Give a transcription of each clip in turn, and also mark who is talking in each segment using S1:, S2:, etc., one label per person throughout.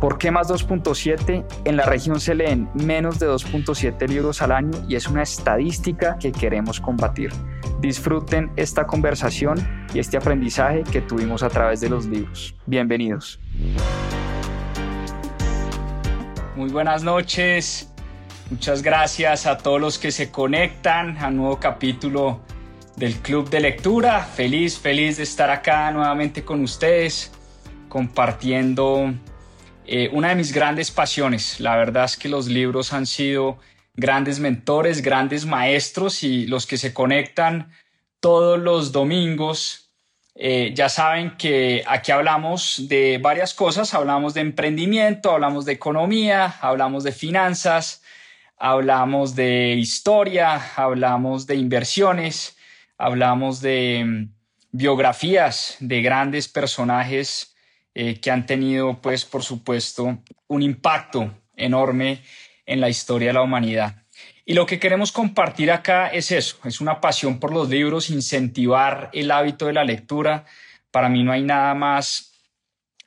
S1: ¿Por qué más 2.7? En la región se leen menos de 2.7 libros al año y es una estadística que queremos combatir. Disfruten esta conversación y este aprendizaje que tuvimos a través de los libros. Bienvenidos. Muy buenas noches. Muchas gracias a todos los que se conectan a nuevo capítulo del Club de Lectura. Feliz, feliz de estar acá nuevamente con ustedes compartiendo eh, una de mis grandes pasiones. La verdad es que los libros han sido grandes mentores, grandes maestros y los que se conectan todos los domingos eh, ya saben que aquí hablamos de varias cosas, hablamos de emprendimiento, hablamos de economía, hablamos de finanzas, hablamos de historia, hablamos de inversiones, hablamos de mm, biografías de grandes personajes eh, que han tenido, pues, por supuesto, un impacto enorme en la historia de la humanidad. Y lo que queremos compartir acá es eso, es una pasión por los libros, incentivar el hábito de la lectura. Para mí no hay nada más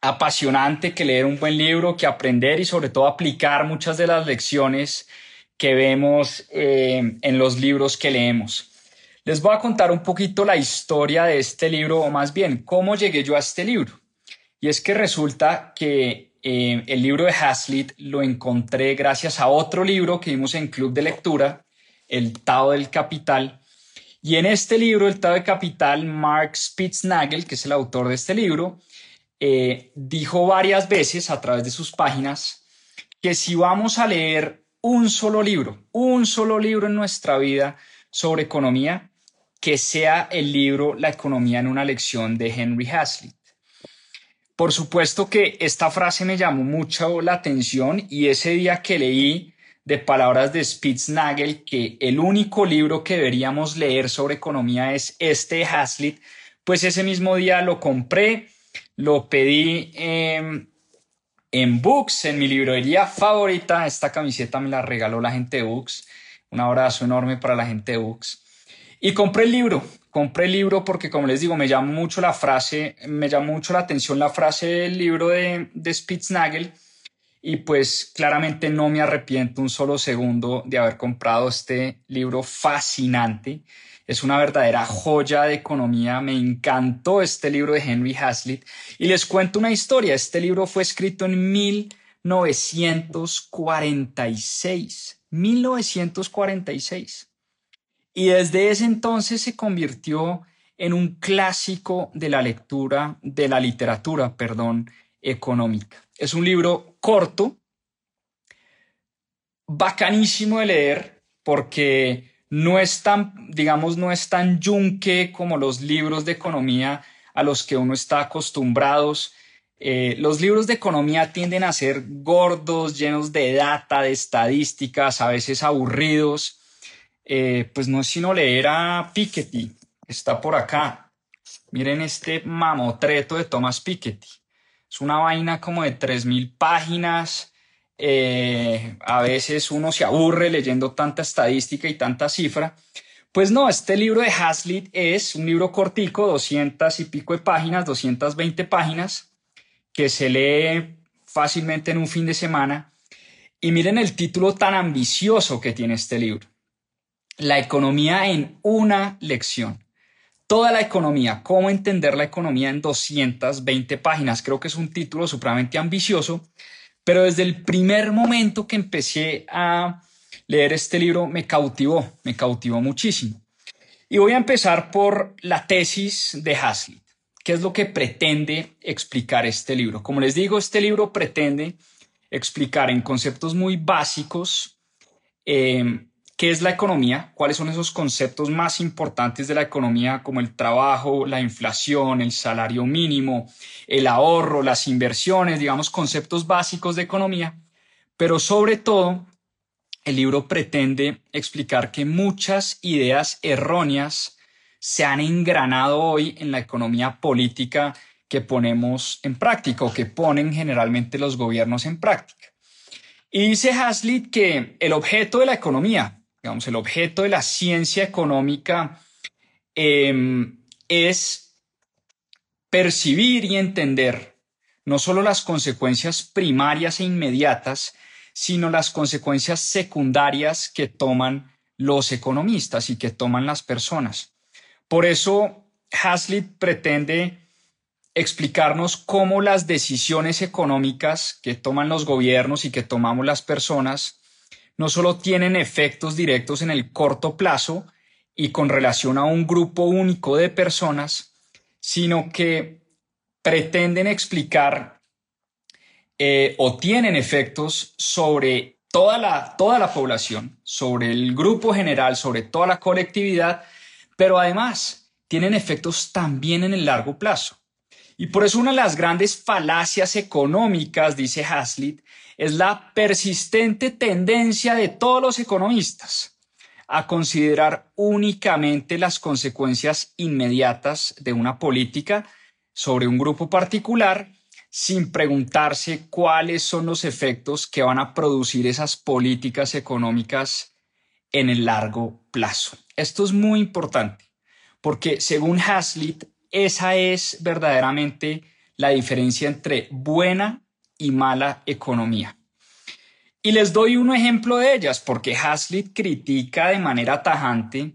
S1: apasionante que leer un buen libro, que aprender y sobre todo aplicar muchas de las lecciones que vemos eh, en los libros que leemos. Les voy a contar un poquito la historia de este libro, o más bien, cómo llegué yo a este libro. Y es que resulta que eh, el libro de Hazlitt lo encontré gracias a otro libro que vimos en Club de Lectura, El Tao del Capital. Y en este libro, El Tao del Capital, Mark Spitznagel, que es el autor de este libro, eh, dijo varias veces a través de sus páginas que si vamos a leer un solo libro, un solo libro en nuestra vida sobre economía, que sea el libro La economía en una lección de Henry Hazlitt. Por supuesto que esta frase me llamó mucho la atención y ese día que leí de palabras de Spitznagel que el único libro que deberíamos leer sobre economía es este de Hazlitt, pues ese mismo día lo compré, lo pedí en Books, en mi librería favorita. Esta camiseta me la regaló la gente de Books. Un abrazo enorme para la gente de Books. Y compré el libro compré el libro porque, como les digo, me llamó mucho la frase, me llamó mucho la atención la frase del libro de, de Spitznagel y pues claramente no me arrepiento un solo segundo de haber comprado este libro fascinante. Es una verdadera joya de economía. Me encantó este libro de Henry Hazlitt. Y les cuento una historia. Este libro fue escrito en 1946. 1946 y desde ese entonces se convirtió en un clásico de la lectura, de la literatura, perdón, económica. Es un libro corto, bacanísimo de leer, porque no es tan, digamos, no es tan yunque como los libros de economía a los que uno está acostumbrados. Eh, los libros de economía tienden a ser gordos, llenos de data, de estadísticas, a veces aburridos. Eh, pues no sino leer a Piketty, está por acá. Miren este mamotreto de Thomas Piketty. Es una vaina como de 3.000 páginas. Eh, a veces uno se aburre leyendo tanta estadística y tanta cifra. Pues no, este libro de Hazlitt es un libro cortico, 200 y pico de páginas, 220 páginas, que se lee fácilmente en un fin de semana. Y miren el título tan ambicioso que tiene este libro la economía en una lección. Toda la economía, cómo entender la economía en 220 páginas. Creo que es un título supremamente ambicioso, pero desde el primer momento que empecé a leer este libro me cautivó, me cautivó muchísimo. Y voy a empezar por la tesis de Hazlitt. ¿Qué es lo que pretende explicar este libro? Como les digo, este libro pretende explicar en conceptos muy básicos eh, ¿Qué es la economía? ¿Cuáles son esos conceptos más importantes de la economía como el trabajo, la inflación, el salario mínimo, el ahorro, las inversiones, digamos conceptos básicos de economía? Pero sobre todo, el libro pretende explicar que muchas ideas erróneas se han engranado hoy en la economía política que ponemos en práctica o que ponen generalmente los gobiernos en práctica. Y dice Hazlitt que el objeto de la economía, digamos, el objeto de la ciencia económica em, es percibir y entender no solo las consecuencias primarias e inmediatas, sino las consecuencias secundarias que toman los economistas y que toman las personas. Por eso, Hazlitt pretende explicarnos cómo las decisiones económicas que toman los gobiernos y que tomamos las personas no solo tienen efectos directos en el corto plazo y con relación a un grupo único de personas, sino que pretenden explicar eh, o tienen efectos sobre toda la, toda la población, sobre el grupo general, sobre toda la colectividad, pero además tienen efectos también en el largo plazo. Y por eso una de las grandes falacias económicas, dice Hazlitt, es la persistente tendencia de todos los economistas a considerar únicamente las consecuencias inmediatas de una política sobre un grupo particular sin preguntarse cuáles son los efectos que van a producir esas políticas económicas en el largo plazo. Esto es muy importante porque según Hazlitt, esa es verdaderamente la diferencia entre buena y mala economía. Y les doy un ejemplo de ellas porque Hazlitt critica de manera tajante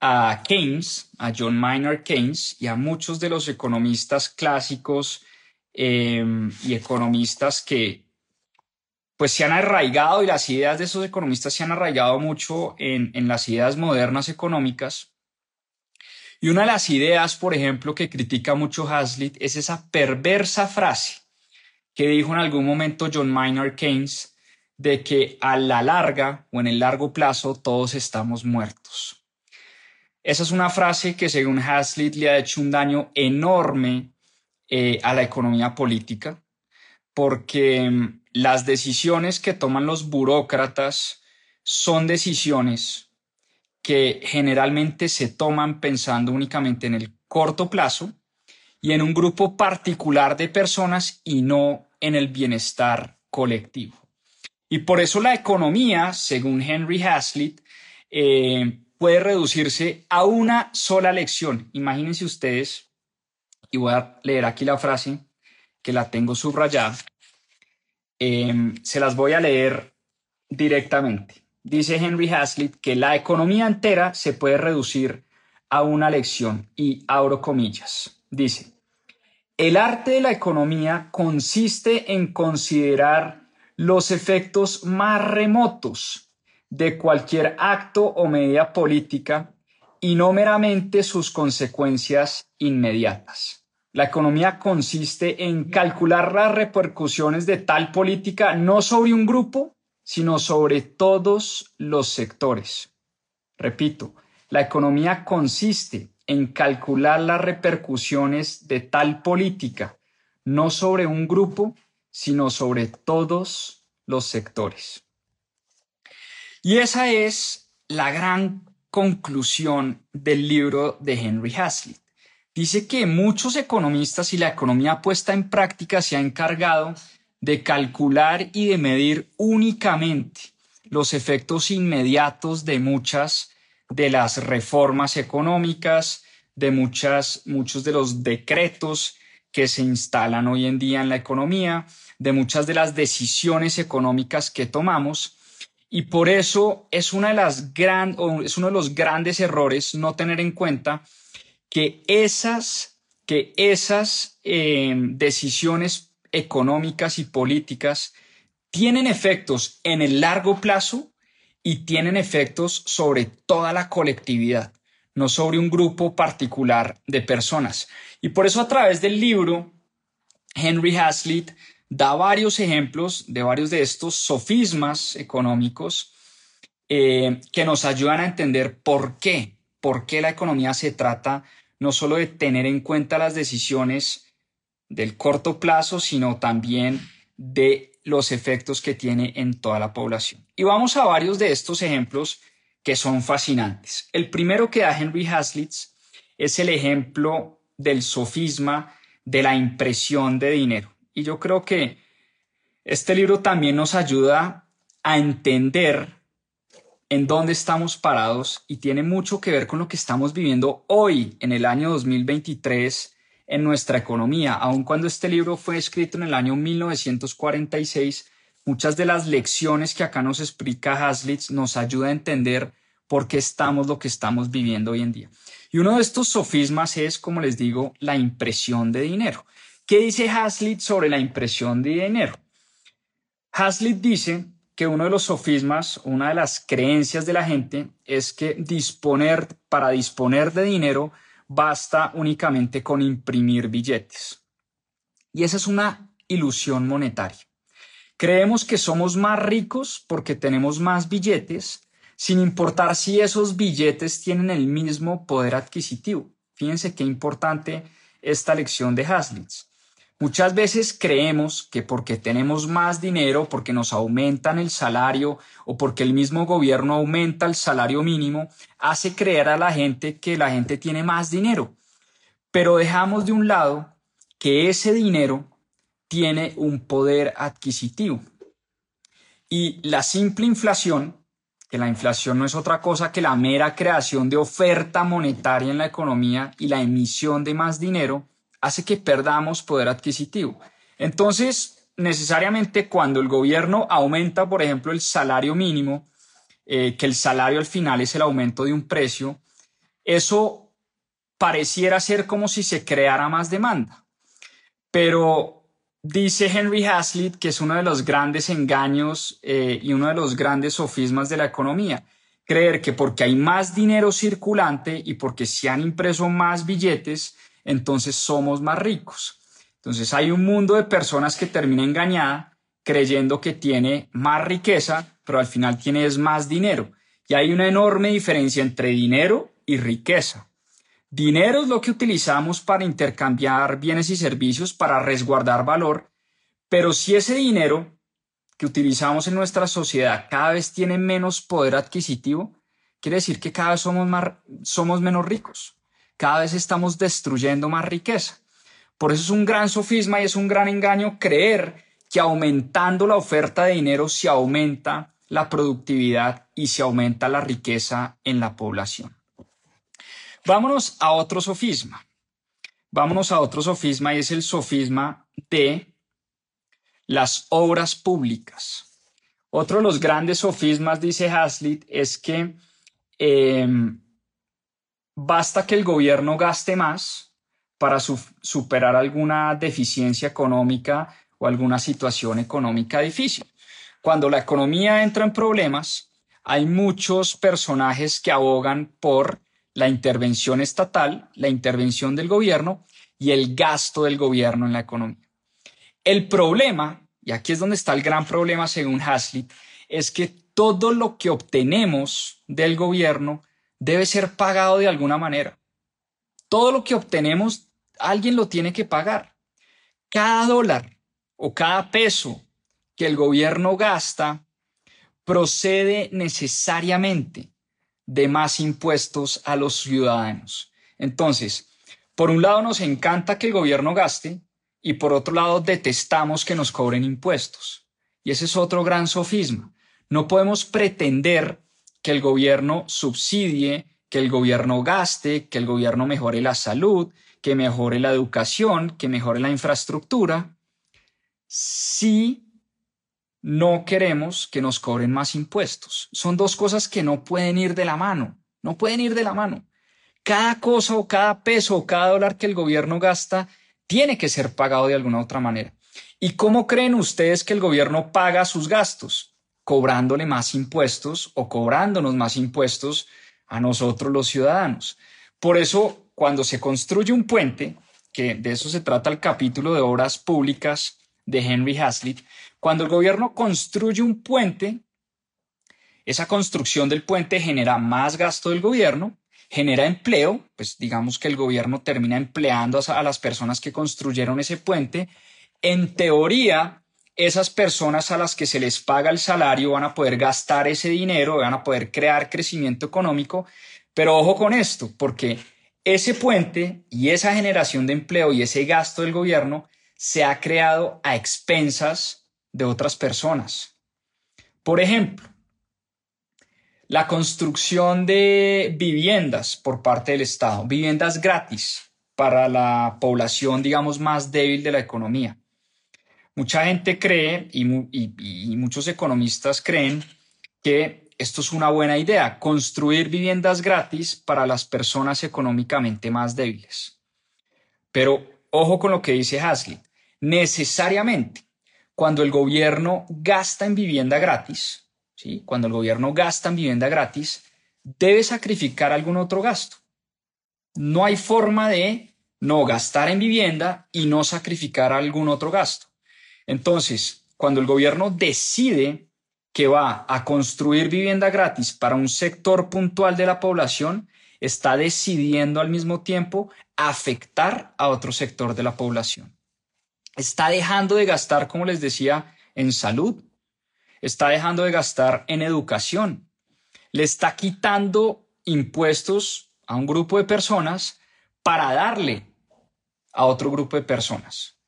S1: a Keynes, a John Maynard Keynes y a muchos de los economistas clásicos Em, y economistas que pues se han arraigado y las ideas de esos economistas se han arraigado mucho en, en las ideas modernas económicas. Y una de las ideas, por ejemplo, que critica mucho Hazlitt es esa perversa frase que dijo en algún momento John Maynard Keynes de que a la larga o en el largo plazo todos estamos muertos. Esa es una frase que según Hazlitt le ha hecho un daño enorme eh, a la economía política, porque mm, las decisiones que toman los burócratas son decisiones que generalmente se toman pensando únicamente en el corto plazo y en un grupo particular de personas y no en el bienestar colectivo. Y por eso la economía, según Henry Hazlitt, eh, puede reducirse a una sola lección. Imagínense ustedes y voy a leer aquí la frase que la tengo subrayada. Em, se las voy a leer directamente. Dice Henry Hazlitt que la economía entera se puede reducir a una lección y abro comillas. Dice, el arte de la economía consiste en considerar los efectos más remotos de cualquier acto o medida política y no meramente sus consecuencias inmediatas. La economía consiste en calcular las repercusiones de tal política no sobre un grupo, sino sobre todos los sectores. Repito, la economía consiste en calcular las repercusiones de tal política no sobre un grupo, sino sobre todos los sectores. Y esa es la gran conclusión del libro de Henry Hazlitt dice que muchos economistas y la economía puesta en práctica se ha encargado de calcular y de medir únicamente los efectos inmediatos de muchas de las reformas económicas, de muchas, muchos de los decretos que se instalan hoy en día en la economía, de muchas de las decisiones económicas que tomamos. Y por eso es, una de las gran, es uno de los grandes errores no tener en cuenta que esas, que esas eh, decisiones económicas y políticas tienen efectos en el largo plazo y tienen efectos sobre toda la colectividad, no sobre un grupo particular de personas. Y por eso a través del libro, Henry Hazlitt da varios ejemplos de varios de estos sofismas económicos eh, que nos ayudan a entender por qué, por qué la economía se trata no solo de tener en cuenta las decisiones del corto plazo, sino también de los efectos que tiene en toda la población. Y vamos a varios de estos ejemplos que son fascinantes. El primero que da Henry Hazlitt es el ejemplo del sofisma de la impresión de dinero. Y yo creo que este libro también nos ayuda a entender en dónde estamos parados y tiene mucho que ver con lo que estamos viviendo hoy, en el año 2023, en nuestra economía. Aun cuando este libro fue escrito en el año 1946, muchas de las lecciones que acá nos explica Haslitz nos ayuda a entender por qué estamos lo que estamos viviendo hoy en día. Y uno de estos sofismas es, como les digo, la impresión de dinero. ¿Qué dice Haslitz sobre la impresión de dinero? Haslitz dice que uno de los sofismas, una de las creencias de la gente es que disponer, para disponer de dinero, basta únicamente con imprimir billetes. Y esa es una ilusión monetaria. Creemos que somos más ricos porque tenemos más billetes, sin importar si esos billetes tienen el mismo poder adquisitivo. Fíjense qué importante esta lección de Haslitz. Muchas veces creemos que porque tenemos más dinero, porque nos aumentan el salario o porque el mismo gobierno aumenta el salario mínimo, hace creer a la gente que la gente tiene más dinero. Pero dejamos de un lado que ese dinero tiene un poder adquisitivo. Y la simple inflación, que la inflación no es otra cosa que la mera creación de oferta monetaria en la economía y la emisión de más dinero, hace que perdamos poder adquisitivo. Entonces, necesariamente cuando el gobierno aumenta, por ejemplo, el salario mínimo, eh, que el salario al final es el aumento de un precio, eso pareciera ser como si se creara más demanda. Pero dice Henry Hazlitt que es uno de los grandes engaños eh, y uno de los grandes sofismas de la economía, creer que porque hay más dinero circulante y porque se han impreso más billetes, entonces somos más ricos. Entonces hay un mundo de personas que termina engañada creyendo que tiene más riqueza, pero al final tiene más dinero. Y hay una enorme diferencia entre dinero y riqueza. Dinero es lo que utilizamos para intercambiar bienes y servicios, para resguardar valor, pero si ese dinero que utilizamos en nuestra sociedad cada vez tiene menos poder adquisitivo, quiere decir que cada vez somos, más, somos menos ricos cada vez estamos destruyendo más riqueza. Por eso es un gran sofisma y es un gran engaño creer que aumentando la oferta de dinero se aumenta la productividad y se aumenta la riqueza en la población. Vámonos a otro sofisma. Vámonos a otro sofisma y es el sofisma de las obras públicas. Otro de los grandes sofismas, dice Hazlitt, es que em, basta que el gobierno gaste más para superar alguna deficiencia económica o alguna situación económica difícil. Cuando la economía entra en problemas, hay muchos personajes que abogan por la intervención estatal, la intervención del gobierno y el gasto del gobierno en la economía. El problema, y aquí es donde está el gran problema según Hazlitt, es que todo lo que obtenemos del gobierno debe ser pagado de alguna manera. Todo lo que obtenemos, alguien lo tiene que pagar. Cada dólar o cada peso que el gobierno gasta procede necesariamente de más impuestos a los ciudadanos. Entonces, por un lado nos encanta que el gobierno gaste y por otro lado detestamos que nos cobren impuestos. Y ese es otro gran sofisma. No podemos pretender que el gobierno subsidie, que el gobierno gaste, que el gobierno mejore la salud, que mejore la educación, que mejore la infraestructura, si no queremos que nos cobren más impuestos. Son dos cosas que no pueden ir de la mano, no pueden ir de la mano. Cada cosa o cada peso o cada dólar que el gobierno gasta tiene que ser pagado de alguna otra manera. ¿Y cómo creen ustedes que el gobierno paga sus gastos? Cobrándole más impuestos o cobrándonos más impuestos a nosotros los ciudadanos. Por eso, cuando se construye un puente, que de eso se trata el capítulo de obras públicas de Henry Hazlitt, cuando el gobierno construye un puente, esa construcción del puente genera más gasto del gobierno, genera empleo, pues digamos que el gobierno termina empleando a las personas que construyeron ese puente. En teoría, esas personas a las que se les paga el salario van a poder gastar ese dinero, van a poder crear crecimiento económico, pero ojo con esto, porque ese puente y esa generación de empleo y ese gasto del gobierno se ha creado a expensas de otras personas. Por ejemplo, la construcción de viviendas por parte del Estado, viviendas gratis para la población, digamos, más débil de la economía. Mucha gente cree y, muchos economistas creen que esto es una buena idea, construir viviendas gratis para las personas económicamente más débiles. Pero ojo con lo que dice Hasley. Necesariamente, cuando el gobierno gasta en vivienda gratis, ¿sí? cuando el gobierno gasta en vivienda gratis, debe sacrificar algún otro gasto. No hay forma de no gastar en vivienda y no sacrificar algún otro gasto. Entonces, cuando el gobierno decide que va a construir vivienda gratis para un sector puntual de la población, está decidiendo al mismo tiempo afectar a otro sector de la población. Está dejando de gastar, como les decía, en salud, está dejando de gastar en educación, le está quitando impuestos a un grupo de personas para darle a otro grupo de personas.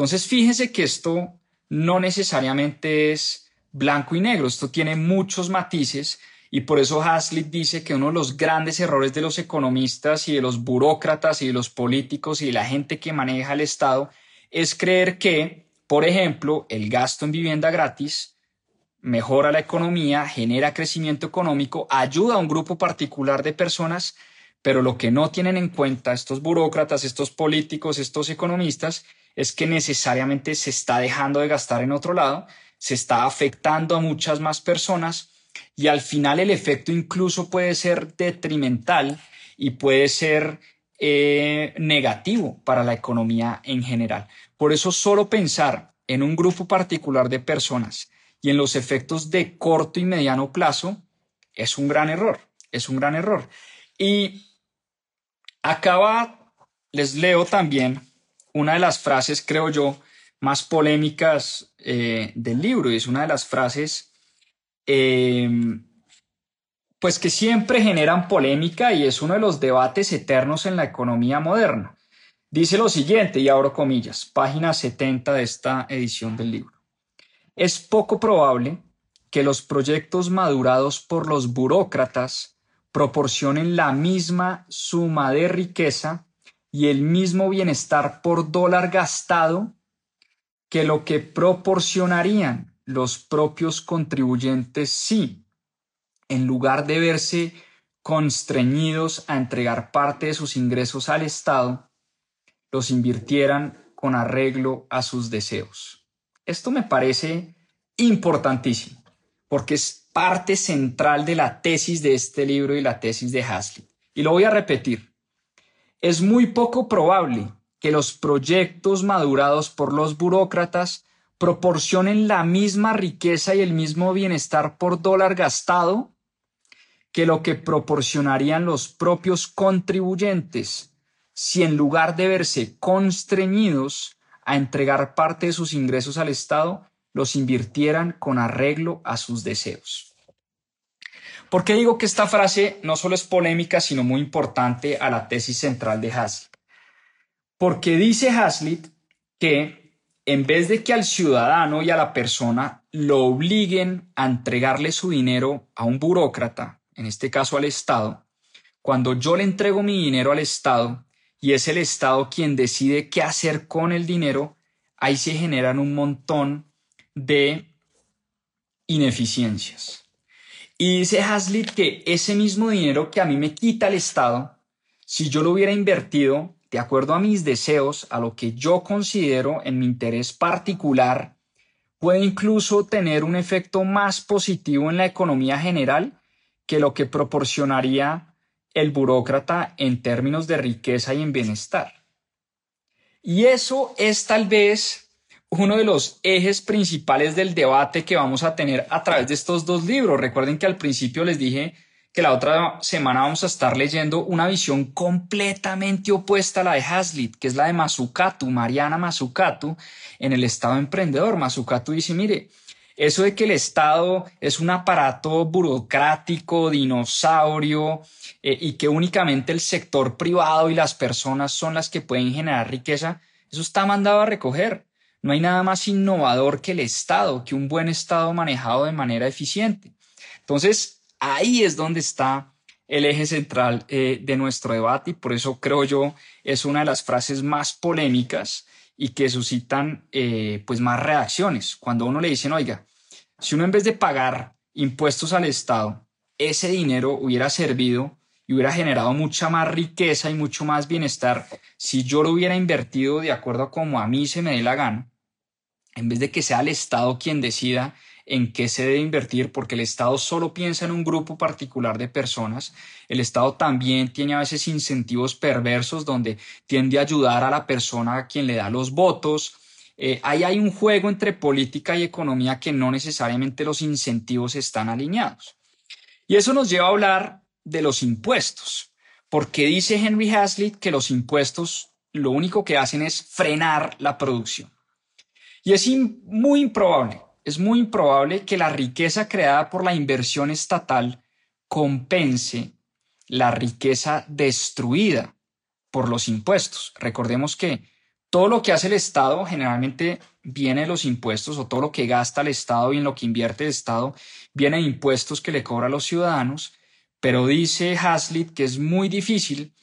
S1: Entonces, fíjense que esto no necesariamente es blanco y negro. Esto tiene muchos matices y por eso Hazlitt dice que uno de los grandes errores de los economistas y de los burócratas y de los políticos y de la gente que maneja el Estado es creer que, por ejemplo, el gasto en vivienda gratis mejora la economía, genera crecimiento económico, ayuda a un grupo particular de personas, pero lo que no tienen en cuenta estos burócratas, estos políticos, estos economistas, es que necesariamente se está dejando de gastar en otro lado se está afectando a muchas más personas y al final el efecto incluso puede ser detrimental y puede ser eh, negativo para la economía en general. Por eso solo pensar en un grupo particular de personas y en los efectos de corto y mediano plazo es un gran error, es un gran error. Y acaba, les leo también una de las frases, creo yo, más polémicas eh, del libro y es una de las frases em, pues que siempre generan polémica y es uno de los debates eternos en la economía moderna. Dice lo siguiente, y abro comillas, página 70 de esta edición del libro. Es poco probable que los proyectos madurados por los burócratas proporcionen la misma suma de riqueza y el mismo bienestar por dólar gastado que lo que proporcionarían los propios contribuyentes si, en lugar de verse constreñidos a entregar parte de sus ingresos al Estado, los invirtieran con arreglo a sus deseos. Esto me parece importantísimo, porque es parte central de la tesis de este libro y la tesis de Hasley. Y lo voy a repetir. Es muy poco probable que los proyectos madurados por los burócratas proporcionen la misma riqueza y el mismo bienestar por dólar gastado que lo que proporcionarían los propios contribuyentes si en lugar de verse constreñidos a entregar parte de sus ingresos al Estado, los invirtieran con arreglo a sus deseos. ¿Por qué digo que esta frase no solo es polémica, sino muy importante a la tesis central de Hassel? Porque dice Hazlitt que en vez de que al ciudadano y a la persona lo obliguen a entregarle su dinero a un burócrata, en este caso al Estado, cuando yo le entrego mi dinero al Estado y es el Estado quien decide qué hacer con el dinero, ahí se generan un montón de ineficiencias. Y dice Hazlitt que ese mismo dinero que a mí me quita el Estado, si yo lo hubiera invertido de acuerdo a mis deseos, a lo que yo considero en mi interés particular, puede incluso tener un efecto más positivo en la economía general que lo que proporcionaría el burócrata en términos de riqueza y en bienestar. Y eso es tal vez uno de los ejes principales del debate que vamos a tener a través de estos dos libros. Recuerden que al principio les dije que la otra semana vamos a estar leyendo una visión completamente opuesta a la de Hazlitt, que es la de Mazzucato, Mariana Mazzucato, en el Estado Emprendedor. Mazzucato dice, mire, Eso de que el Estado es un aparato burocrático, dinosaurio, eh, y que únicamente el sector privado y las personas son las que pueden generar riqueza, eso está mandado a recoger. No hay nada más innovador que el Estado, que un buen Estado manejado de manera eficiente. Entonces, ahí es donde está el eje central eh, de nuestro debate y por eso creo yo es una de las frases más polémicas y que suscitan eh, pues más reacciones. Cuando uno le dicen, oiga, si uno en vez de pagar impuestos al Estado, ese dinero hubiera servido y hubiera generado mucha más riqueza y mucho más bienestar si yo lo hubiera invertido de acuerdo a como a mí se me dé la gana, en vez de que sea el Estado quien decida en qué se debe invertir, porque el Estado solo piensa en un grupo particular de personas. El Estado también tiene a veces incentivos perversos donde tiende a ayudar a la persona a quien le da los votos. Eh, ahí hay un juego entre política y economía que no necesariamente los incentivos están alineados. Y eso nos lleva a hablar de los impuestos, porque dice Henry Hazlitt que los impuestos lo único que hacen es frenar la producción. Y es muy improbable es muy improbable que la riqueza creada por la inversión estatal compense la riqueza destruida por los impuestos. Recordemos que todo lo que hace el Estado generalmente viene de los impuestos o todo lo que gasta el Estado y en lo que invierte el Estado viene de impuestos que le cobra a los ciudadanos, pero dice Hazlitt que es muy difícil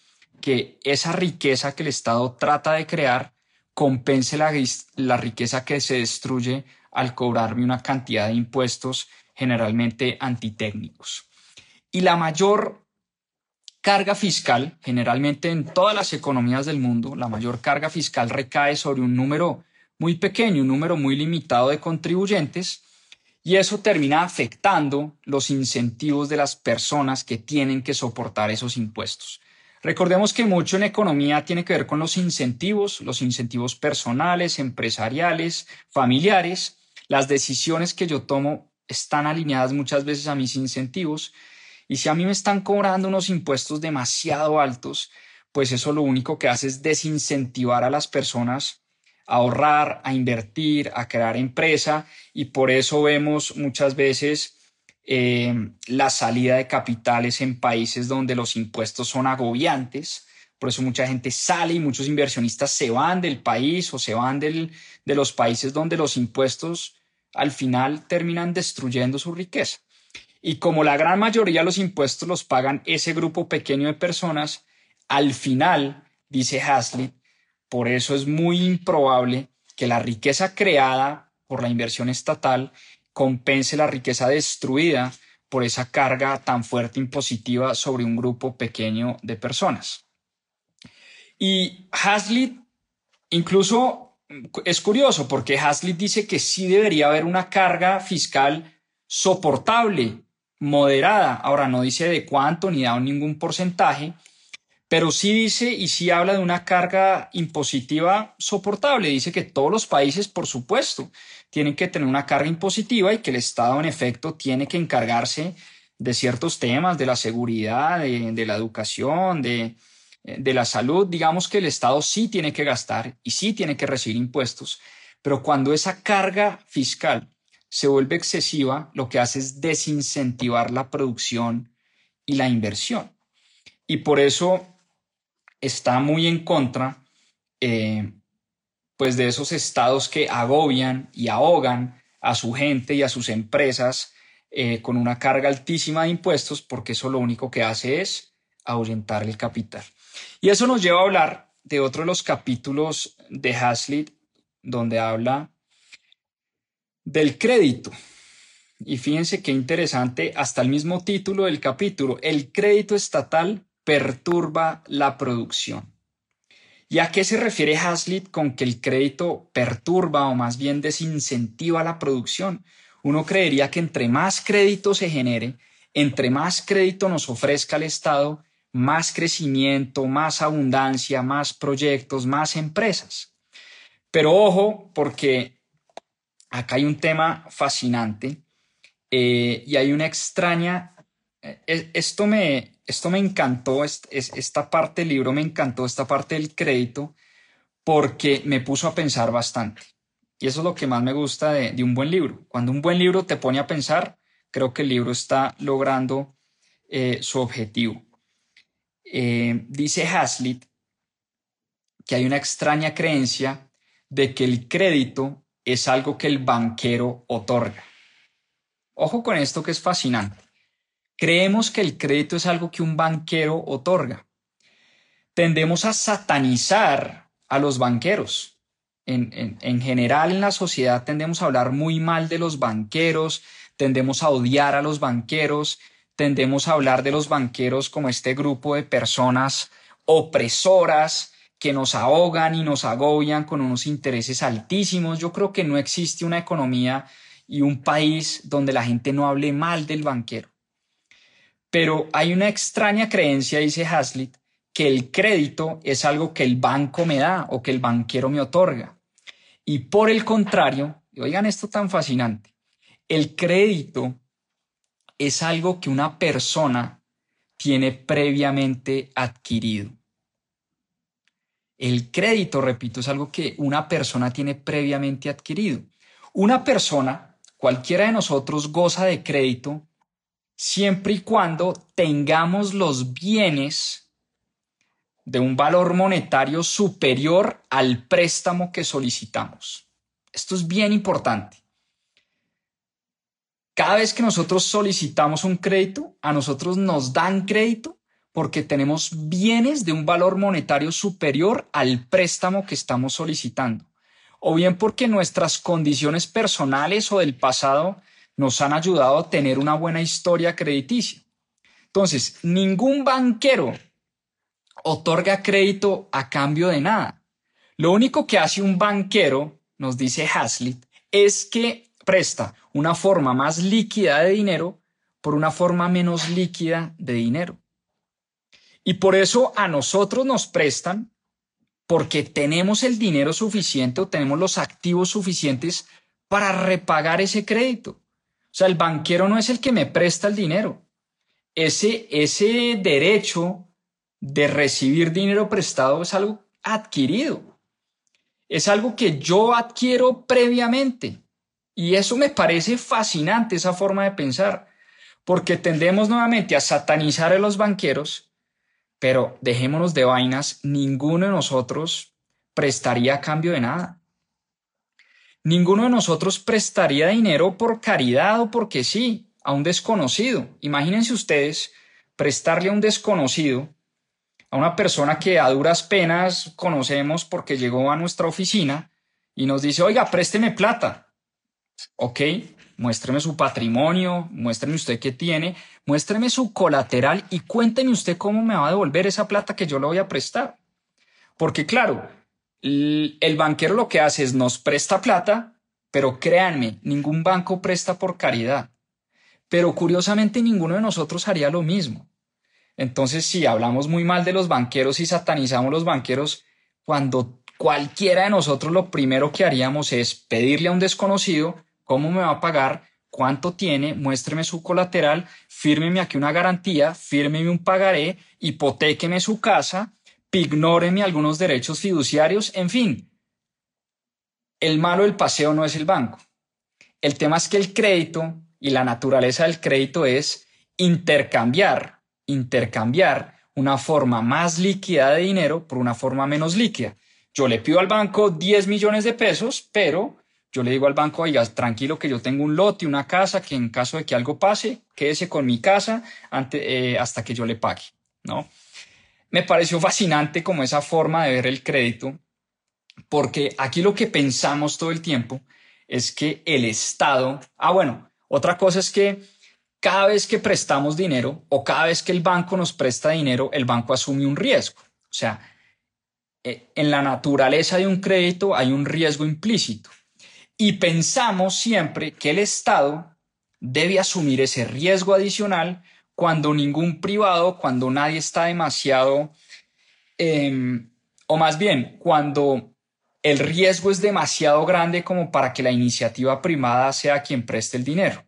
S1: que esa riqueza que el Estado trata de crear compense la, la riqueza que se destruye al cobrarme una cantidad de impuestos generalmente antitécnicos. Y la mayor carga fiscal, generalmente en todas las economías del mundo, la mayor carga fiscal recae sobre un número muy pequeño, un número muy limitado de contribuyentes, y eso termina afectando los incentivos de las personas que tienen que soportar esos impuestos. Recordemos que mucho en economía tiene que ver con los incentivos, los incentivos personales, empresariales, familiares, las decisiones que yo tomo están alineadas muchas veces a mis incentivos. Y si a mí me están cobrando unos impuestos demasiado altos, pues eso lo único que hace es desincentivar a las personas a ahorrar, a invertir, a crear empresa. Y por eso vemos muchas veces eh, la salida de capitales en países donde los impuestos son agobiantes. Por eso mucha gente sale y muchos inversionistas se van del país o se van del, de los países donde los impuestos al final terminan destruyendo su riqueza. Y como la gran mayoría de los impuestos los pagan ese grupo pequeño de personas, al final, dice Hazlitt, por eso es muy improbable que la riqueza creada por la inversión estatal compense la riqueza destruida por esa carga tan fuerte impositiva sobre un grupo pequeño de personas. Y Hazlitt incluso es curioso porque Hazlitt dice que sí debería haber una carga fiscal soportable, moderada. Ahora no dice de cuánto ni da ningún porcentaje, pero sí dice y sí habla de una carga impositiva soportable. Dice que todos los países, por supuesto, tienen que tener una carga impositiva y que el Estado, en efecto, tiene que encargarse de ciertos temas, de la seguridad, de la educación, de, de la salud, digamos que el Estado sí tiene que gastar y sí tiene que recibir impuestos, pero cuando esa carga fiscal se vuelve excesiva, lo que hace es desincentivar la producción y la inversión. Y por eso está muy en contra eh, pues de esos estados que agobian y ahogan a su gente y a sus empresas eh, con una carga altísima de impuestos, porque eso lo único que hace es ahuyentar el capital. Y eso nos lleva a hablar de otro de los capítulos de Hazlitt, donde habla del crédito. Y fíjense qué interesante, hasta el mismo título del capítulo, el crédito estatal perturba la producción. ¿Y a qué se refiere Hazlitt con que el crédito perturba o más bien desincentiva la producción? Uno creería que entre más crédito se genere, entre más crédito nos ofrezca el Estado, más crecimiento, más abundancia, más proyectos, más empresas. Pero ojo, porque acá hay un tema fascinante eh, y hay una extraña... Eh, esto me, esto me encantó, esta parte del libro me encantó, esta parte del crédito, porque me puso a pensar bastante. Y eso es lo que más me gusta de, un buen libro. Cuando un buen libro te pone a pensar, creo que el libro está logrando eh, su objetivo. Eh, dice Hazlitt que hay una extraña creencia de que el crédito es algo que el banquero otorga. Ojo con esto que es fascinante. Creemos que el crédito es algo que un banquero otorga. Tendemos a satanizar a los banqueros en, general en la sociedad tendemos a hablar muy mal de los banqueros, tendemos a odiar a los banqueros, tendemos a hablar de los banqueros como este grupo de personas opresoras que nos ahogan y nos agobian con unos intereses altísimos. Yo creo que no existe una economía y un país donde la gente no hable mal del banquero. Pero hay una extraña creencia, dice Hazlitt, que el crédito es algo que el banco me da o que el banquero me otorga. Y por el contrario, oigan esto tan fascinante, el crédito es algo que una persona tiene previamente adquirido. El crédito, repito, es algo que una persona tiene previamente adquirido. Una persona, cualquiera de nosotros, goza de crédito siempre y cuando tengamos los bienes de un valor monetario superior al préstamo que solicitamos. Esto es bien importante. Cada vez que nosotros solicitamos un crédito, a nosotros nos dan crédito porque tenemos bienes de un valor monetario superior al préstamo que estamos solicitando. O bien porque nuestras condiciones personales o del pasado nos han ayudado a tener una buena historia crediticia. Entonces, ningún banquero otorga crédito a cambio de nada. Lo único que hace un banquero, nos dice Hazlitt, es que presta una forma más líquida de dinero por una forma menos líquida de dinero. Y por eso a nosotros nos prestan porque tenemos el dinero suficiente o tenemos los activos suficientes para repagar ese crédito. O sea, el banquero no es el que me presta el dinero. Ese, ese derecho de recibir dinero prestado es algo adquirido. Es algo que yo adquiero previamente. Y eso me parece fascinante, esa forma de pensar, porque tendemos nuevamente a satanizar a los banqueros, pero dejémonos de vainas, ninguno de nosotros prestaría a cambio de nada. Ninguno de nosotros prestaría dinero por caridad o porque sí, a un desconocido. Imagínense ustedes prestarle a un desconocido a una persona que a duras penas conocemos porque llegó a nuestra oficina y nos dice, oiga, présteme plata. Ok, muéstreme su patrimonio, muéstreme usted qué tiene, muéstreme su colateral y cuénteme usted cómo me va a devolver esa plata que yo le voy a prestar. Porque claro, el banquero lo que hace es nos presta plata, pero créanme, ningún banco presta por caridad. Pero curiosamente ninguno de nosotros haría lo mismo. Entonces, si hablamos muy mal de los banqueros y satanizamos los banqueros, cuando cualquiera de nosotros lo primero que haríamos es pedirle a un desconocido cómo me va a pagar, cuánto tiene, muéstreme su colateral, fírmeme aquí una garantía, fírmeme un pagaré, hipotéqueme su casa, ignóreme algunos derechos fiduciarios, en fin. El malo del paseo no es el banco. El tema es que el crédito y la naturaleza del crédito es intercambiar intercambiar una forma más líquida de dinero por una forma menos líquida. Yo le pido al banco 10 millones de pesos, pero yo le digo al banco, oiga, tranquilo que yo tengo un lote, una casa, que en caso de que algo pase, quédese con mi casa eh, hasta que yo le pague, ¿no? Me pareció fascinante como esa forma de ver el crédito, porque aquí lo que pensamos todo el tiempo es que el Estado, ah, bueno, otra cosa es que cada vez que prestamos dinero o cada vez que el banco nos presta dinero, el banco asume un riesgo. O sea, eh, en la naturaleza de un crédito hay un riesgo implícito. Y pensamos siempre que el Estado debe asumir ese riesgo adicional cuando ningún privado, cuando nadie está demasiado, em, o más bien, cuando el riesgo es demasiado grande como para que la iniciativa primada sea quien preste el dinero.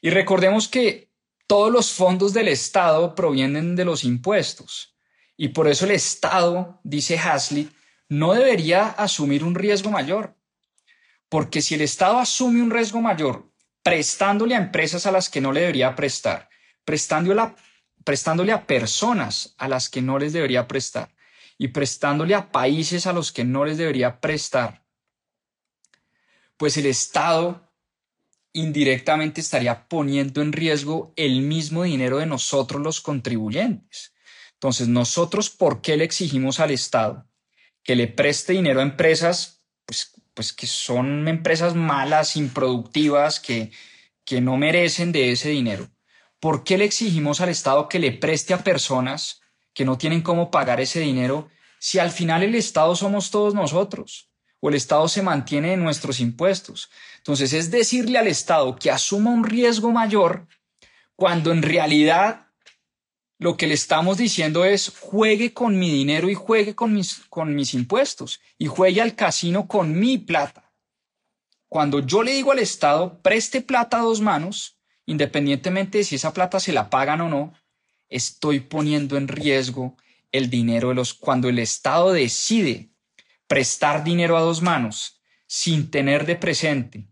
S1: Y recordemos que todos los fondos del Estado provienen de los impuestos. Y por eso el Estado, dice Hazlitt, no debería asumir un riesgo mayor. Porque si el Estado asume un riesgo mayor prestándole a empresas a las que no le debería prestar, prestándole a, prestándole a personas a las que no les debería prestar y prestándole a países a los que no les debería prestar, pues el Estado indirectamente estaría poniendo en riesgo el mismo dinero de nosotros los contribuyentes. Entonces, nosotros, ¿por qué le exigimos al Estado que le preste dinero a empresas pues, pues que son empresas malas, improductivas, que, que no merecen de ese dinero? ¿Por qué le exigimos al Estado que le preste a personas que no tienen cómo pagar ese dinero si al final el Estado somos todos nosotros? o el Estado se mantiene en nuestros impuestos. Entonces es decirle al Estado que asuma un riesgo mayor cuando en realidad lo que le estamos diciendo es juegue con mi dinero y juegue con mis, con mis impuestos y juegue al casino con mi plata. Cuando yo le digo al Estado preste plata a dos manos, independientemente de si esa plata se la pagan o no, estoy poniendo en riesgo el dinero de los cuando el Estado decide prestar dinero a dos manos sin tener de presente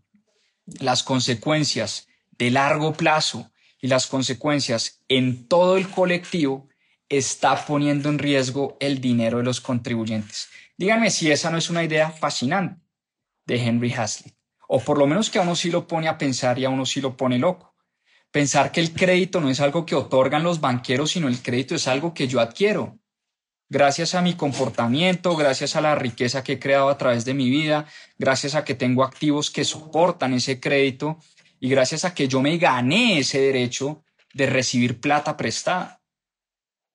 S1: las consecuencias de largo plazo y las consecuencias en todo el colectivo, está poniendo en riesgo el dinero de los contribuyentes. Díganme si esa no es una idea fascinante de Henry Hazlitt, o por lo menos que a uno sí lo pone a pensar y a uno sí lo pone loco. Pensar que el crédito no es algo que otorgan los banqueros, sino el crédito es algo que yo adquiero gracias a mi comportamiento, gracias a la riqueza que he creado a través de mi vida, gracias a que tengo activos que soportan ese crédito y gracias a que yo me gané ese derecho de recibir plata prestada.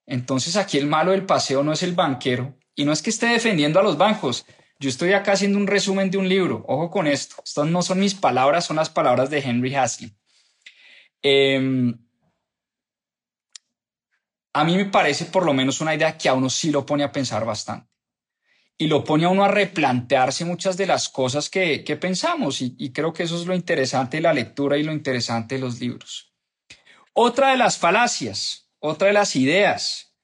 S1: Entonces aquí el malo del paseo no es el banquero y no es que esté defendiendo a los bancos. Yo estoy acá haciendo un resumen de un libro. Ojo con esto. Estas no son mis palabras, son las palabras de Henry Hasley. Em, a mí me parece por lo menos una idea que a uno sí lo pone a pensar bastante. Y lo pone a uno a replantearse muchas de las cosas que, pensamos. Y, creo que eso es lo interesante de la lectura y lo interesante de los libros. Otra de las falacias, otra de las ideas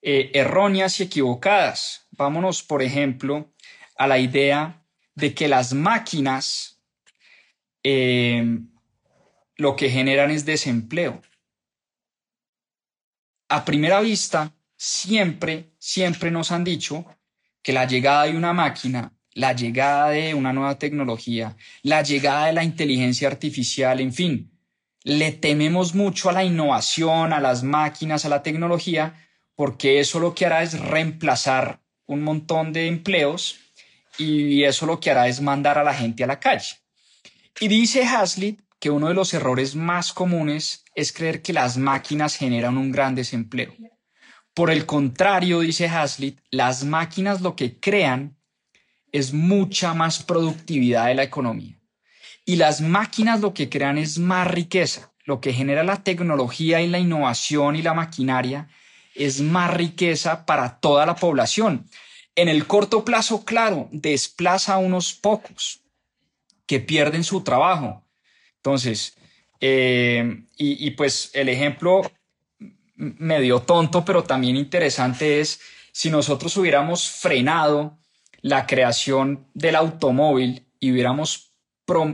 S1: eh, erróneas y equivocadas. Vámonos, por ejemplo, a la idea de que las máquinas eh, lo que generan es desempleo a primera vista, siempre, siempre nos han dicho que la llegada de una máquina, la llegada de una nueva tecnología, la llegada de la inteligencia artificial, en fin, le tememos mucho a la innovación, a las máquinas, a la tecnología, porque eso lo que hará es reemplazar un montón de empleos y eso lo que hará es mandar a la gente a la calle. Y dice Hazlitt que uno de los errores más comunes es creer que las máquinas generan un gran desempleo. Por el contrario, dice Hazlitt, las máquinas lo que crean es mucha más productividad de la economía. Y las máquinas lo que crean es más riqueza. Lo que genera la tecnología y la innovación y la maquinaria es más riqueza para toda la población. En el corto plazo, claro, desplaza a unos pocos que pierden su trabajo, entonces, eh, y, pues el ejemplo medio tonto, pero también interesante es si nosotros hubiéramos frenado la creación del automóvil y hubiéramos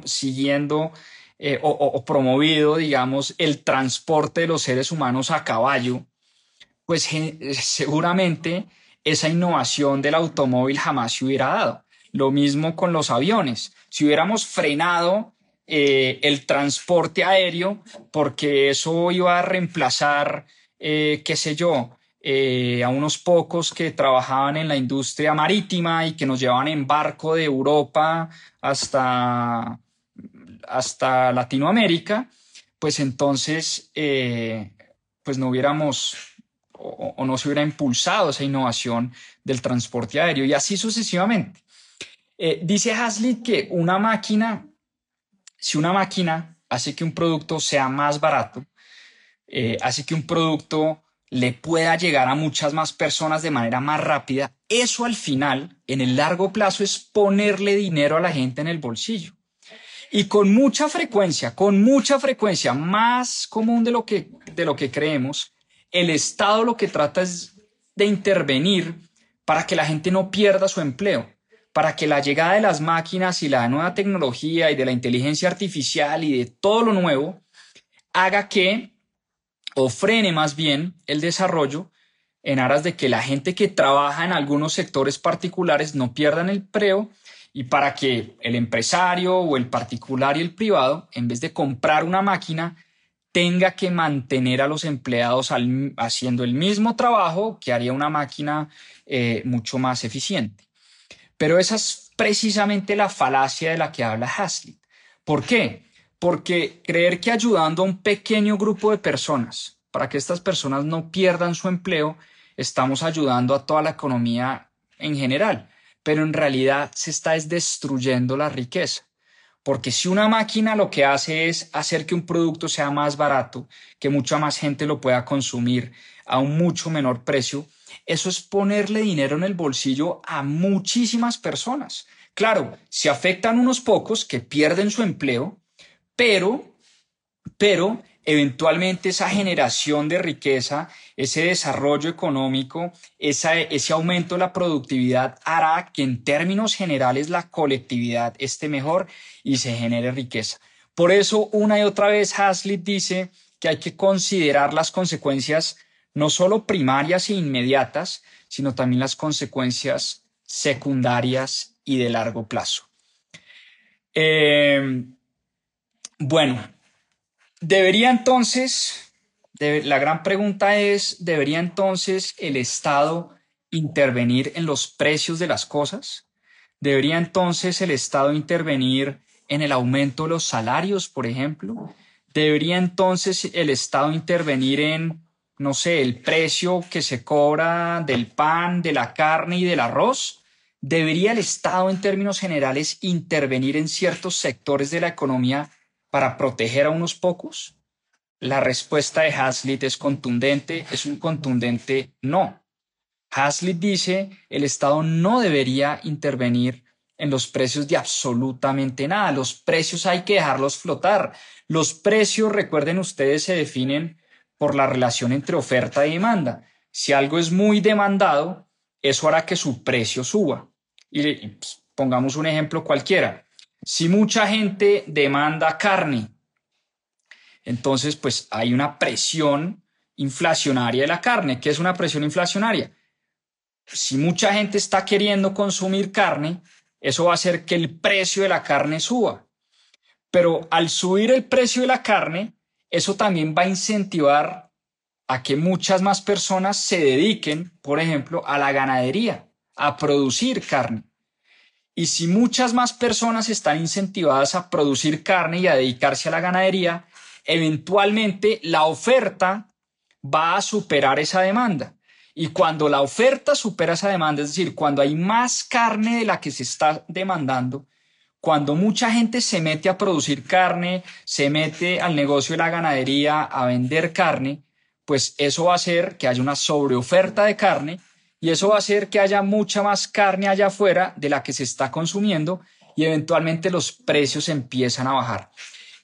S1: siguiendo eh, o, promovido, digamos, el transporte de los seres humanos a caballo, pues seguramente esa innovación del automóvil jamás se hubiera dado. Lo mismo con los aviones. Si hubiéramos frenado eh, el transporte aéreo, porque eso iba a reemplazar, eh, qué sé yo, eh, a unos pocos que trabajaban en la industria marítima y que nos llevaban en barco de Europa hasta, hasta Latinoamérica, pues entonces, pues no hubiéramos o, o, no se hubiera impulsado esa innovación del transporte aéreo y así sucesivamente. dice Hasley que una máquina si una máquina hace que un producto sea más barato, eh, hace que un producto le pueda llegar a muchas más personas de manera más rápida, eso al final, en el largo plazo, es ponerle dinero a la gente en el bolsillo. Y con mucha frecuencia, con mucha frecuencia, más común de lo que, de lo que creemos, el Estado lo que trata es de intervenir para que la gente no pierda su empleo, para que la llegada de las máquinas y la nueva tecnología y de la inteligencia artificial y de todo lo nuevo haga que, o frene más bien, el desarrollo en aras de que la gente que trabaja en algunos sectores particulares no pierdan el empleo y para que el empresario o el particular y el privado, en vez de comprar una máquina, tenga que mantener a los empleados haciendo el mismo trabajo que haría una máquina eh, mucho más eficiente. Pero esa es precisamente la falacia de la que habla Hazlitt. ¿Por qué? Porque creer que ayudando a un pequeño grupo de personas para que estas personas no pierdan su empleo, estamos ayudando a toda la economía en general pero en realidad se está destruyendo la riqueza. Porque si una máquina lo que hace es hacer que un producto sea más barato, que mucha más gente lo pueda consumir a un mucho menor precio, eso es ponerle dinero en el bolsillo a muchísimas personas. Claro, se afectan unos pocos que pierden su empleo, pero, pero eventualmente esa generación de riqueza, ese desarrollo económico, ese aumento de la productividad hará que en términos generales la colectividad esté mejor y se genere riqueza. Por eso una y otra vez Hazlitt dice que hay que considerar las consecuencias no solo primarias e inmediatas, sino también las consecuencias secundarias y de largo plazo. Eh, bueno, Debería entonces, la gran pregunta es, ¿debería entonces el Estado intervenir en los precios de las cosas? ¿Debería entonces el Estado intervenir en el aumento de los salarios, por ejemplo? ¿Debería entonces el Estado intervenir en, no sé, el precio que se cobra del pan, de la carne y del arroz? ¿Debería el Estado en términos generales intervenir en ciertos sectores de la economía para proteger a unos pocos? La respuesta de Hazlitt es contundente, es un contundente no. Hazlitt dice el Estado no debería intervenir en los precios de absolutamente nada. Los precios hay que dejarlos flotar. Los precios, recuerden ustedes, se definen por la relación entre oferta y demanda. Si algo es muy demandado, eso hará que su precio suba. Y pues, pongamos un ejemplo cualquiera. Si mucha gente demanda carne, entonces pues hay una presión inflacionaria de la carne. ¿Qué es una presión inflacionaria? Si mucha gente está queriendo consumir carne, eso va a hacer que el precio de la carne suba. Pero al subir el precio de la carne, eso también va a incentivar a que muchas más personas se dediquen, por ejemplo, a la ganadería, a producir carne. Y si muchas más personas están incentivadas a producir carne y a dedicarse a la ganadería, eventualmente la oferta va a superar esa demanda. Y cuando la oferta supera esa demanda, es decir, cuando hay más carne de la que se está demandando, cuando mucha gente se mete a producir carne, se mete al negocio de la ganadería a vender carne, pues eso va a hacer que haya una sobreoferta de carne y eso va a hacer que haya mucha más carne allá afuera de la que se está consumiendo y eventualmente los precios empiezan a bajar.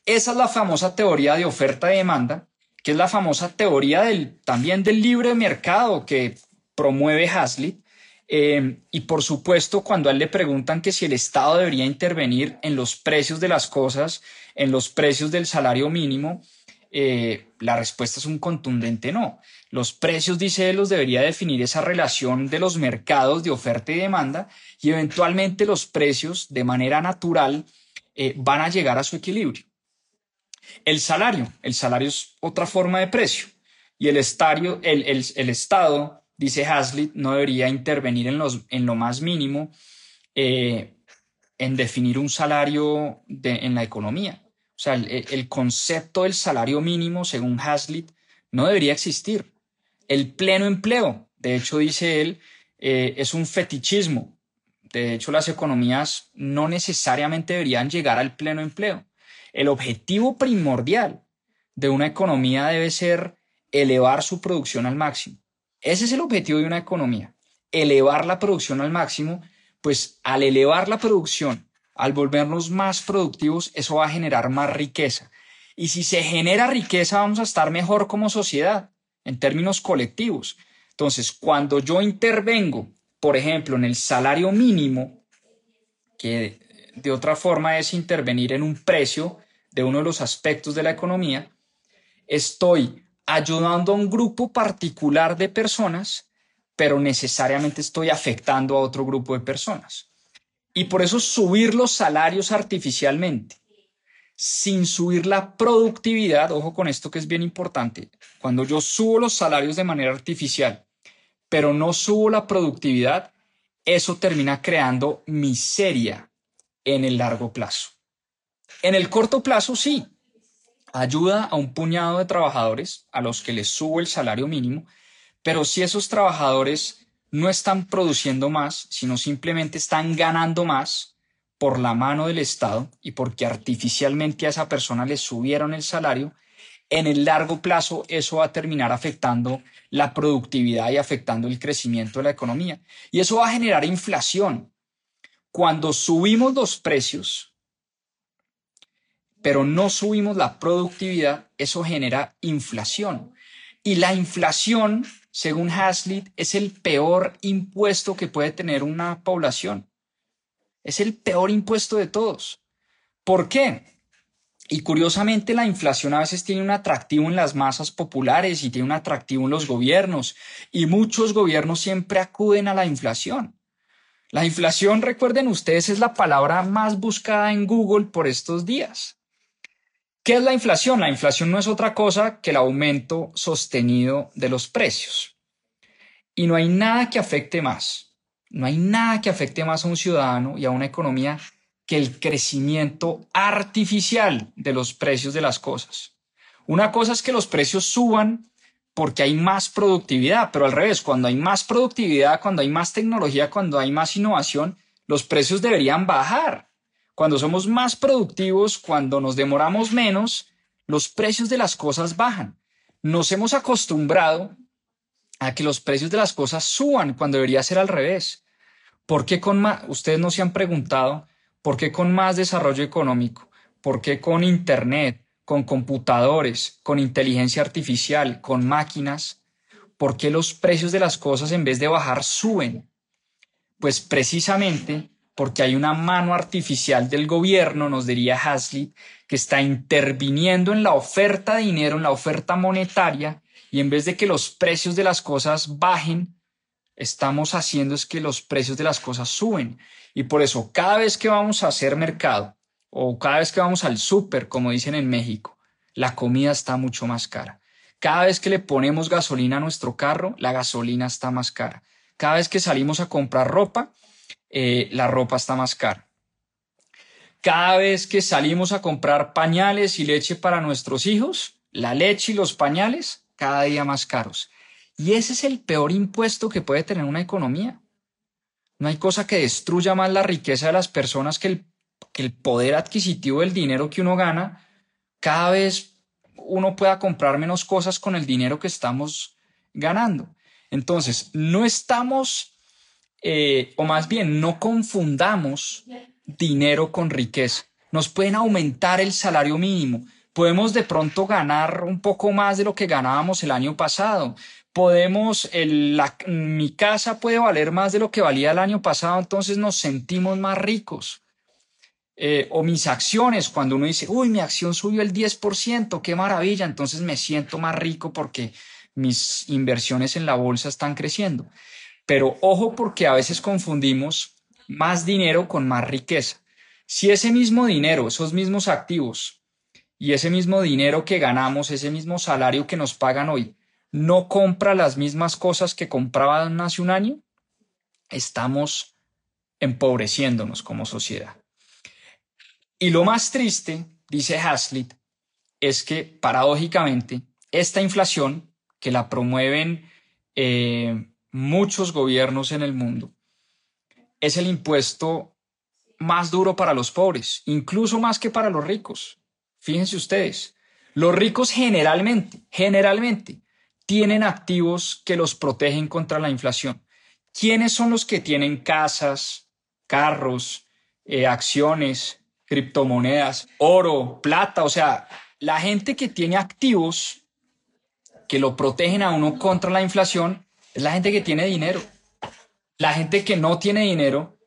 S1: Esa es la famosa teoría de oferta y demanda, que es la famosa teoría del, también del libre mercado que promueve Hazlitt. Eh, y por supuesto, cuando a él le preguntan que si el Estado debería intervenir en los precios de las cosas, en los precios del salario mínimo, eh, la respuesta es un contundente no. Los precios, dice él, los debería definir esa relación de los mercados de oferta y demanda y eventualmente los precios de manera natural eh, van a llegar a su equilibrio. El salario, el salario es otra forma de precio y el, estadio, el, Estado, dice Hazlitt, no debería intervenir en, lo más mínimo eh, en definir un salario en la economía. O sea, el, concepto del salario mínimo, según Hazlitt, no debería existir. El pleno empleo, de hecho, dice él, eh, es un fetichismo. De hecho, las economías no necesariamente deberían llegar al pleno empleo. El objetivo primordial de una economía debe ser elevar su producción al máximo. Ese es el objetivo de una economía, elevar la producción al máximo, pues al elevar la producción al volvernos más productivos, eso va a generar más riqueza. Y si se genera riqueza, vamos a estar mejor como sociedad, en términos colectivos. Entonces, cuando yo intervengo, por ejemplo, en el salario mínimo, que de otra forma es intervenir en un precio de uno de los aspectos de la economía, estoy ayudando a un grupo particular de personas, pero necesariamente estoy afectando a otro grupo de personas. Y por eso subir los salarios artificialmente, sin subir la productividad, ojo con esto que es bien importante, cuando yo subo los salarios de manera artificial, pero no subo la productividad, eso termina creando miseria en el largo plazo. En el corto plazo, sí, ayuda a un puñado de trabajadores a los que les subo el salario mínimo, pero si esos trabajadores no están produciendo más, sino simplemente están ganando más por la mano del Estado y porque artificialmente a esa persona le subieron el salario, en el largo plazo eso va a terminar afectando la productividad y afectando el crecimiento de la economía. Y eso va a generar inflación. Cuando subimos los precios, pero no subimos la productividad, eso genera inflación. Y la inflación, según Hazlitt, es el peor impuesto que puede tener una población. Es el peor impuesto de todos. ¿Por qué? Y curiosamente la inflación a veces tiene un atractivo en las masas populares y tiene un atractivo en los gobiernos. Y muchos gobiernos siempre acuden a la inflación. La inflación, recuerden ustedes, es la palabra más buscada en Google por estos días. ¿Qué es la inflación? La inflación no es otra cosa que el aumento sostenido de los precios. Y no hay nada que afecte más, no hay nada que afecte más a un ciudadano y a una economía que el crecimiento artificial de los precios de las cosas. Una cosa es que los precios suban porque hay más productividad, pero al revés, cuando hay más productividad, cuando hay más tecnología, cuando hay más innovación, los precios deberían bajar. Cuando somos más productivos, cuando nos demoramos menos, los precios de las cosas bajan. Nos hemos acostumbrado a que los precios de las cosas suban cuando debería ser al revés. ¿Por qué con más? Ustedes no se han preguntado ¿Por qué con más desarrollo económico? ¿Por qué con Internet, con computadores, con inteligencia artificial, con máquinas? ¿Por qué los precios de las cosas en vez de bajar suben? Pues precisamente porque hay una mano artificial del gobierno, nos diría Hazlitt, que está interviniendo en la oferta de dinero, en la oferta monetaria, y en vez de que los precios de las cosas bajen, estamos haciendo es que los precios de las cosas suben. Y por eso, cada vez que vamos a hacer mercado o cada vez que vamos al súper, como dicen en México, la comida está mucho más cara. Cada vez que le ponemos gasolina a nuestro carro, la gasolina está más cara. Cada vez que salimos a comprar ropa, eh, la ropa está más cara. Cada vez que salimos a comprar pañales y leche para nuestros hijos, la leche y los pañales cada día más caros. Y ese es el peor impuesto que puede tener una economía. No hay cosa que destruya más la riqueza de las personas que el, el poder adquisitivo del dinero que uno gana. Cada vez uno pueda comprar menos cosas con el dinero que estamos ganando. Entonces, no estamos, eh, o más bien, no confundamos dinero con riqueza. Nos pueden aumentar el salario mínimo. Podemos de pronto ganar un poco más de lo que ganábamos el año pasado, podemos, mi casa puede valer más de lo que valía el año pasado, entonces nos sentimos más ricos. Eh, o mis acciones, cuando uno dice, uy, mi acción subió el 10%, qué maravilla, entonces me siento más rico porque mis inversiones en la bolsa están creciendo. Pero ojo porque a veces confundimos más dinero con más riqueza. Si ese mismo dinero, esos mismos activos y ese mismo dinero que ganamos, ese mismo salario que nos pagan hoy, no compra las mismas cosas que compraban hace un año, estamos empobreciéndonos como sociedad. Y lo más triste, dice Hazlitt, es que paradójicamente esta inflación, que la promueven eh, muchos gobiernos en el mundo, es el impuesto más duro para los pobres, incluso más que para los ricos. Fíjense ustedes, los ricos generalmente, generalmente, tienen activos que los protegen contra la inflación. ¿Quiénes son los que tienen casas, carros, eh, acciones, criptomonedas, oro, plata? O sea, la gente que tiene activos que lo protegen a uno contra la inflación es la gente que tiene dinero. La gente que no tiene dinero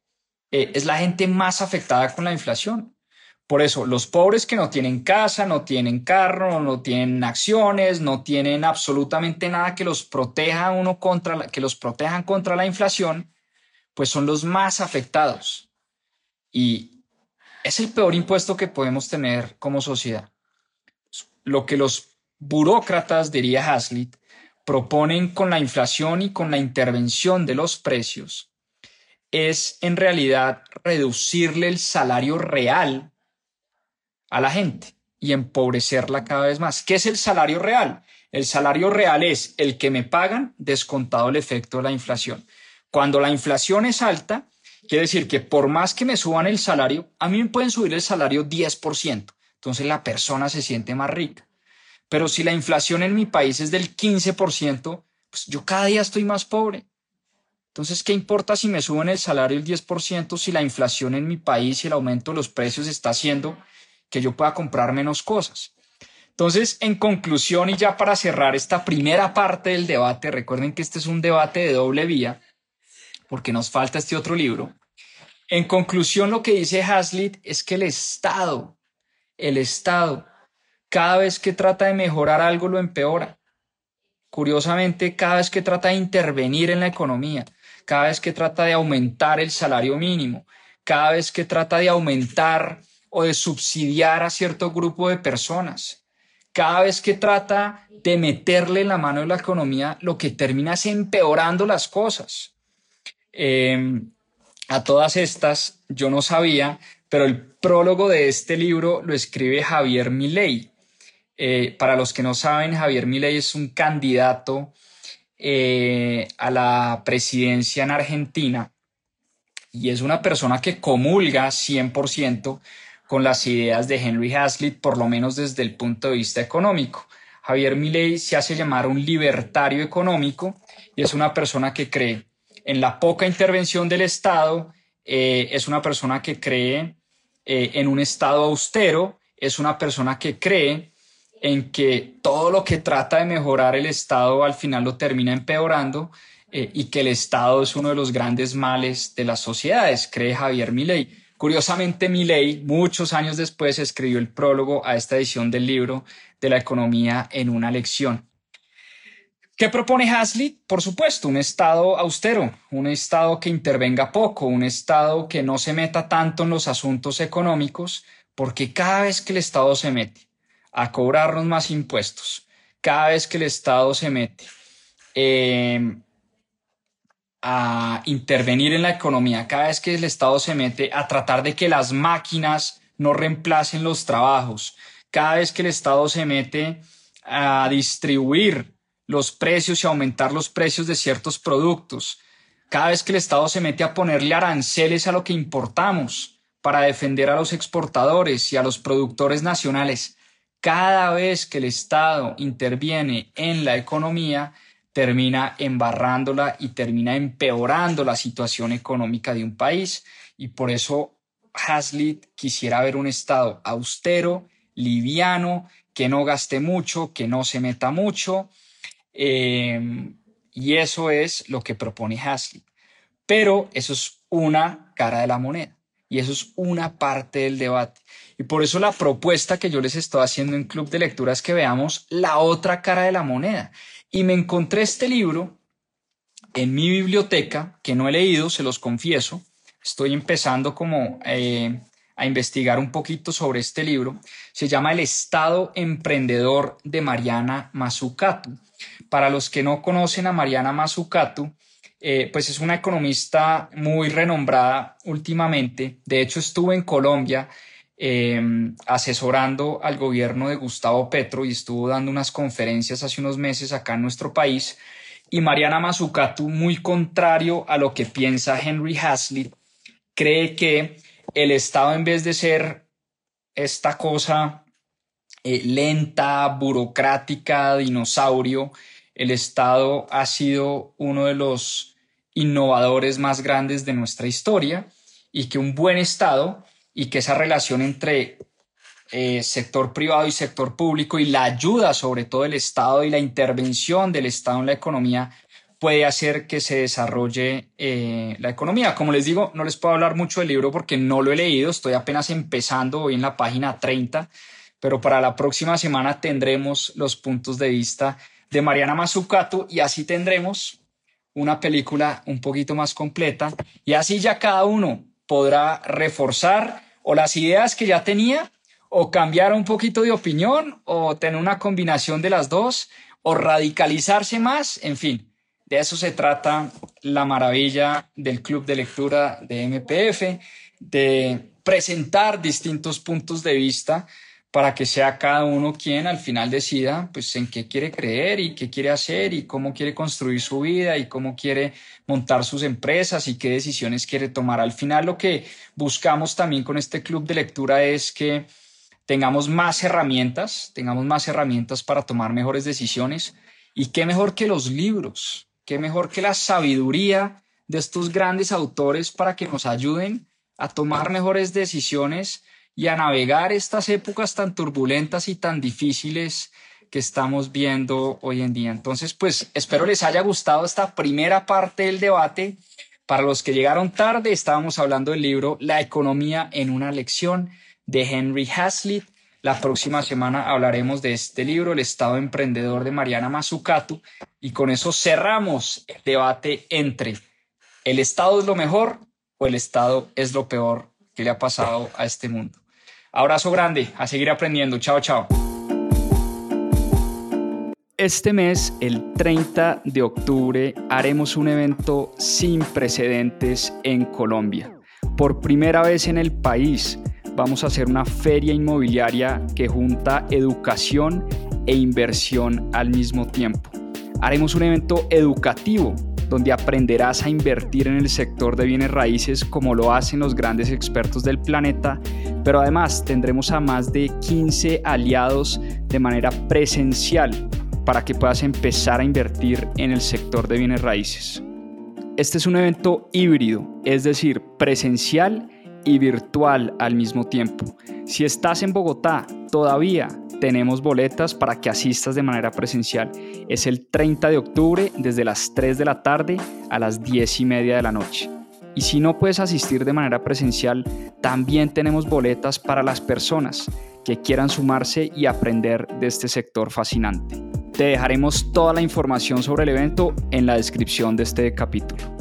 S1: eh, es la gente más afectada con la inflación. Por eso, los pobres que no tienen casa, no tienen carro, no tienen acciones, no tienen absolutamente nada que los proteja uno contra que los protejan contra la inflación, pues son los más afectados. Y es el peor impuesto que podemos tener como sociedad. Lo que los burócratas, diría Hazlitt, proponen con la inflación y con la intervención de los precios es en realidad reducirle el salario real a la gente y empobrecerla cada vez más. ¿Qué es el salario real? El salario real es el que me pagan descontado el efecto de la inflación. Cuando la inflación es alta, quiere decir que por más que me suban el salario, a mí me pueden subir el salario 10%. Entonces la persona se siente más rica. Pero si la inflación en mi país es del 15%, pues yo cada día estoy más pobre. Entonces, ¿qué importa si me suben el salario el 10% si la inflación en mi país y el aumento de los precios está haciendo que yo pueda comprar menos cosas? Entonces, en conclusión y ya para cerrar esta primera parte del debate, recuerden que este es un debate de doble vía, porque nos falta este otro libro. En conclusión, lo que dice Hazlitt es que el Estado, el Estado, cada vez que trata de mejorar algo lo empeora. Curiosamente, cada vez que trata de intervenir en la economía, cada vez que trata de aumentar el salario mínimo, cada vez que trata de aumentar o de subsidiar a cierto grupo de personas, cada vez que trata de meterle la mano en la economía, lo que termina es empeorando las cosas. Em, a todas estas, yo no sabía, pero el prólogo de este libro lo escribe Javier Milei. Eh, para los que no saben, Javier Milei es un candidato eh, a la presidencia en Argentina y es una persona que comulga 100% con las ideas de Henry Hazlitt, por lo menos desde el punto de vista económico. Javier Milei se hace llamar un libertario económico y es una persona que cree en la poca intervención del Estado, eh, es una persona que cree eh, en un Estado austero, es una persona que cree en que todo lo que trata de mejorar el Estado al final lo termina empeorando eh, y que el Estado es uno de los grandes males de las sociedades, cree Javier Milei. Curiosamente, Milei, muchos años después, escribió el prólogo a esta edición del libro de la economía en una lección. ¿Qué propone Hazlitt? Por supuesto, un Estado austero, un Estado que intervenga poco, un Estado que no se meta tanto en los asuntos económicos, porque cada vez que el Estado se mete a cobrarnos más impuestos cada vez que el Estado se mete em, a intervenir en la economía, cada vez que el Estado se mete a tratar de que las máquinas no reemplacen los trabajos, cada vez que el Estado se mete a distribuir los precios y aumentar los precios de ciertos productos, cada vez que el Estado se mete a ponerle aranceles a lo que importamos para defender a los exportadores y a los productores nacionales, cada vez que el Estado interviene en la economía, termina embarrándola y termina empeorando la situación económica de un país. Y por eso Hazlitt quisiera ver un Estado austero, liviano, que no gaste mucho, que no se meta mucho. Em, y eso es lo que propone Hazlitt. Pero eso es una cara de la moneda. Y eso es una parte del debate. Y por eso la propuesta que yo les estoy haciendo en Club de Lectura es que veamos la otra cara de la moneda. Y me encontré este libro en mi biblioteca, que no he leído, se los confieso. Estoy empezando como eh, a investigar un poquito sobre este libro. Se llama El Estado Emprendedor de Mariana Mazzucato. Para los que no conocen a Mariana Mazzucato, eh, pues es una economista muy renombrada últimamente. De hecho, estuve en Colombia em, asesorando al gobierno de Gustavo Petro y estuvo dando unas conferencias hace unos meses acá en nuestro país. Y Mariana Mazzucato, muy contrario a lo que piensa Henry Hazlitt, cree que el Estado, en vez de ser esta cosa eh, lenta, burocrática, dinosaurio, el Estado ha sido uno de los innovadores más grandes de nuestra historia y que un buen Estado y que esa relación entre eh, sector privado y sector público y la ayuda sobre todo del Estado y la intervención del Estado en la economía puede hacer que se desarrolle eh, la economía. Como les digo, no les puedo hablar mucho del libro porque no lo he leído, estoy apenas empezando hoy en la página 30, pero para la próxima semana tendremos los puntos de vista de Mariana Mazzucato y así tendremos una película un poquito más completa y así ya cada uno podrá reforzar o las ideas que ya tenía o cambiar un poquito de opinión o tener una combinación de las dos o radicalizarse más, en fin, de eso se trata la maravilla del club de lectura de MPF, de presentar distintos puntos de vista para que sea cada uno quien al final decida pues en qué quiere creer y qué quiere hacer y cómo quiere construir su vida y cómo quiere montar sus empresas y qué decisiones quiere tomar. Al final lo que buscamos también con este club de lectura es que tengamos más herramientas, tengamos más herramientas para tomar mejores decisiones y qué mejor que los libros, qué mejor que la sabiduría de estos grandes autores para que nos ayuden a tomar mejores decisiones y a navegar estas épocas tan turbulentas y tan difíciles que estamos viendo hoy en día. Entonces, pues espero les haya gustado esta primera parte del debate. Para los que llegaron tarde, estábamos hablando del libro La economía en una lección de Henry Hazlitt. La próxima semana hablaremos de este libro, El Estado Emprendedor de Mariana Mazzucato, y con eso cerramos el debate entre el Estado es lo mejor o el Estado es lo peor que le ha pasado a este mundo. Abrazo grande, a seguir aprendiendo. Chao, chao. Este mes, el 30 de octubre, haremos un evento sin precedentes en Colombia. Por primera vez en el país, vamos a hacer una feria inmobiliaria que junta educación e inversión al mismo tiempo. Haremos un evento educativo donde aprenderás a invertir en el sector de bienes raíces como lo hacen los grandes expertos del planeta, pero además tendremos a más de 15 aliados de manera presencial para que puedas empezar a invertir en el sector de bienes raíces. Este es un evento híbrido, es decir, presencial y virtual al mismo tiempo. Si estás en Bogotá, todavía tenemos boletas para que asistas de manera presencial. Es el 30 de octubre desde las 3 de la tarde a las 10 y media de la noche. Y si no puedes asistir de manera presencial, también tenemos boletas para las personas que quieran sumarse y aprender de este sector fascinante. Te dejaremos toda la información sobre el evento en la descripción de este capítulo.